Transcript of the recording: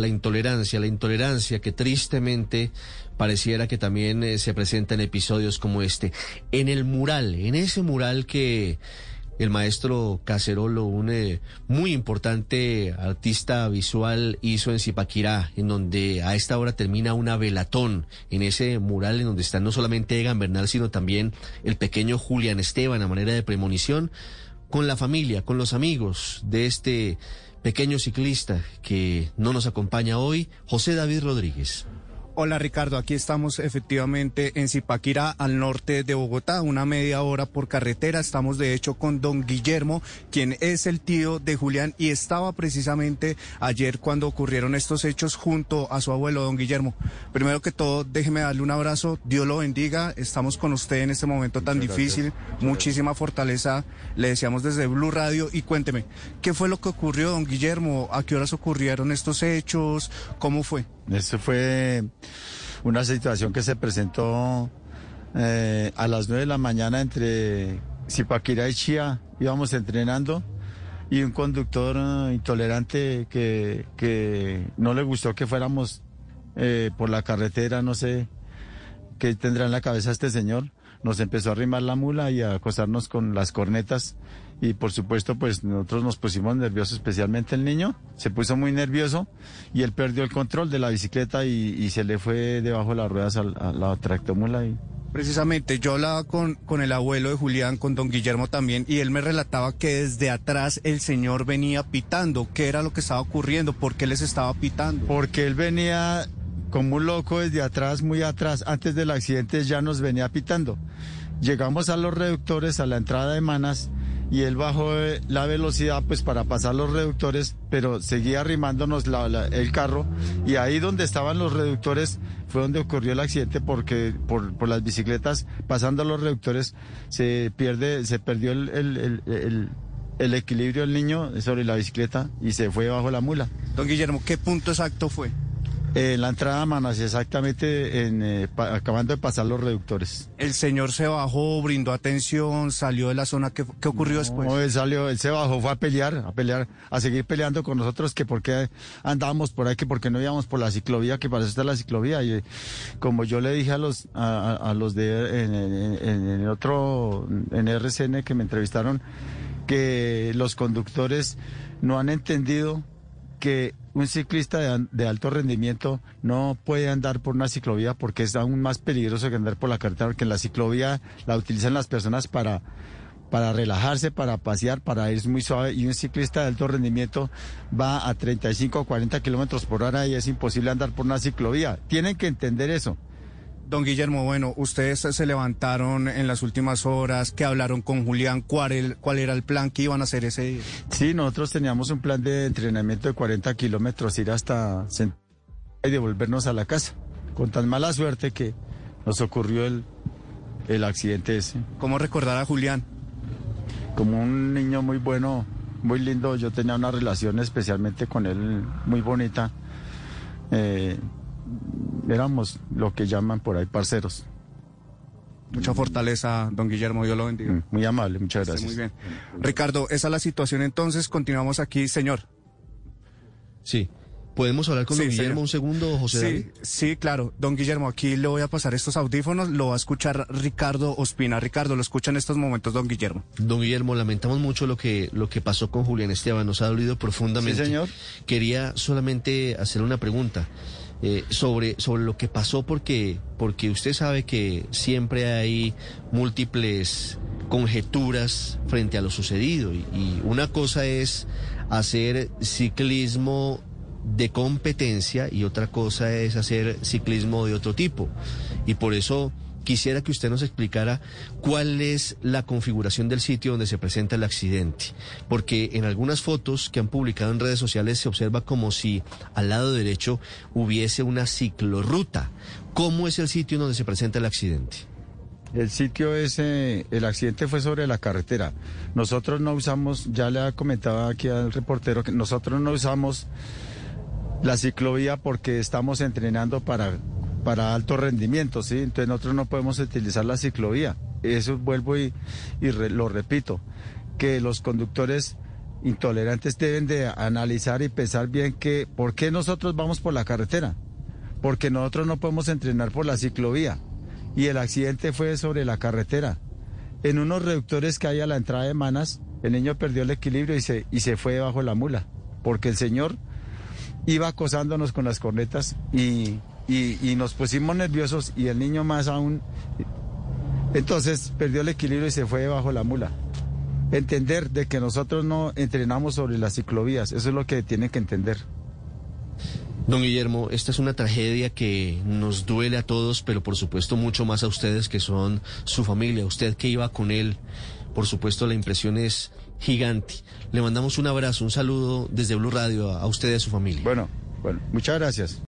la intolerancia, la intolerancia que tristemente pareciera que también eh, se presenta en episodios como este. En el mural, en ese mural que el maestro Cacerolo, un eh, muy importante artista visual, hizo en Zipaquirá, en donde a esta hora termina una velatón, en ese mural en donde está no solamente Egan Bernal, sino también el pequeño Julián Esteban a manera de premonición, con la familia, con los amigos de este pequeño ciclista que no nos acompaña hoy, José David Rodríguez. Hola Ricardo, aquí estamos efectivamente en Zipaquirá, al norte de Bogotá, una media hora por carretera. Estamos de hecho con don Guillermo, quien es el tío de Julián y estaba precisamente ayer cuando ocurrieron estos hechos junto a su abuelo, don Guillermo. Primero que todo, déjeme darle un abrazo, Dios lo bendiga, estamos con usted en este momento tan difícil, muchísima fortaleza, le deseamos desde Blue Radio y cuénteme, ¿qué fue lo que ocurrió, don Guillermo? ¿A qué horas ocurrieron estos hechos? ¿Cómo fue? Eso fue una situación que se presentó eh, a las 9 de la mañana entre Zipaquirá y Chía. Íbamos entrenando y un conductor eh, intolerante que, que, no le gustó que fuéramos eh, por la carretera, no sé qué tendrá en la cabeza este señor. Nos empezó a arrimar la mula y a acosarnos con las cornetas y por supuesto pues nosotros nos pusimos nerviosos, especialmente el niño, se puso muy nervioso y él perdió el control de la bicicleta y, se le fue debajo de las ruedas a, la tractomula y... Precisamente, yo hablaba con, con el abuelo de Julián, con don Guillermo también, y él me relataba que desde atrás el señor venía pitando. ¿Qué era lo que estaba ocurriendo? ¿Por qué les estaba pitando? Porque él venía como un loco desde atrás, muy atrás. Antes del accidente ya nos venía pitando. Llegamos a los reductores, a la entrada de Manas, y él bajó eh, la velocidad pues para pasar los reductores, pero seguía arrimándonos el carro y ahí donde estaban los reductores fue donde ocurrió el accidente porque por, las bicicletas pasando los reductores se pierde, se perdió el, el, el, el equilibrio del niño sobre la bicicleta y se fue bajo la mula. Don Guillermo, ¿qué punto exacto fue? En la entrada a Manas, exactamente en, eh, acabando de pasar los reductores. El señor se bajó, brindó atención, salió de la zona. ¿Qué, qué ocurrió después? No, él salió, él se bajó, fue a pelear, a pelear, a seguir peleando con nosotros, que por qué andábamos por ahí, que por qué no íbamos por la ciclovía, que para eso está la ciclovía. Y como yo le dije a los, a, los de, en, en el otro, en RCN que me entrevistaron, que los conductores no han entendido que un ciclista de, alto rendimiento no puede andar por una ciclovía porque es aún más peligroso que andar por la carretera, porque en la ciclovía la utilizan las personas para, para relajarse, para pasear, para ir muy suave, y un ciclista de alto rendimiento va a 35 o 40 kilómetros por hora y es imposible andar por una ciclovía. Tienen que entender eso. Don Guillermo, bueno, ustedes se levantaron en las últimas horas, que hablaron con Julián, ¿cuál, cuál era el plan que iban a hacer ese día? Sí, nosotros teníamos un plan de entrenamiento de 40 kilómetros, ir hasta y devolvernos a la casa, con tan mala suerte que nos ocurrió el, el accidente ese. ¿Cómo recordar a Julián? Como un niño muy bueno, muy lindo, yo tenía una relación especialmente con él muy bonita. Eh, éramos lo que llaman por ahí parceros. Mucha fortaleza, don Guillermo, yo lo bendiga. Mm, muy amable, muchas gracias. muy bien. Ricardo, esa es la situación entonces, continuamos aquí, señor. Sí. ¿Podemos hablar con don Guillermo un segundo, José sí, Sí, claro. Don Guillermo, aquí le voy a pasar estos audífonos, lo va a escuchar Ricardo Ospina. Ricardo, lo escucha en estos momentos, don Guillermo. Don Guillermo, lamentamos mucho lo que, lo que pasó con Julián Esteban, nos ha dolido profundamente. Sí, señor. Quería solamente hacer una pregunta. Eh, sobre, sobre lo que pasó porque, porque usted sabe que siempre hay múltiples conjeturas frente a lo sucedido y, y una cosa es hacer ciclismo de competencia y otra cosa es hacer ciclismo de otro tipo. Y por eso quisiera que usted nos explicara cuál es la configuración del sitio donde se presenta el accidente, porque en algunas fotos que han publicado en redes sociales se observa como si al lado derecho hubiese una ciclorruta. ¿Cómo es el sitio donde se presenta el accidente? El sitio es, eh, el accidente fue sobre la carretera. Nosotros no usamos, ya le ha comentado aquí al reportero que nosotros no usamos la ciclovía porque estamos entrenando para para alto rendimiento, ¿sí? Entonces nosotros no podemos utilizar la ciclovía. Eso vuelvo y, y lo repito, que los conductores intolerantes deben de analizar y pensar bien que por qué nosotros vamos por la carretera, porque nosotros no podemos entrenar por la ciclovía y el accidente fue sobre la carretera. En unos reductores que hay a la entrada de Manas, el niño perdió el equilibrio y se, y se fue bajo la mula, porque el señor iba acosándonos con las cornetas y, y, nos pusimos nerviosos y el niño más aún. Entonces perdió el equilibrio y se fue bajo la mula. Entender de que nosotros no entrenamos sobre las ciclovías, eso es lo que tienen que entender. Don Guillermo, esta es una tragedia que nos duele a todos, pero por supuesto mucho más a ustedes que son su familia. Usted que iba con él, por supuesto la impresión es gigante. Le mandamos un abrazo, un saludo desde Blue Radio a usted y a su familia. Bueno, bueno, muchas gracias.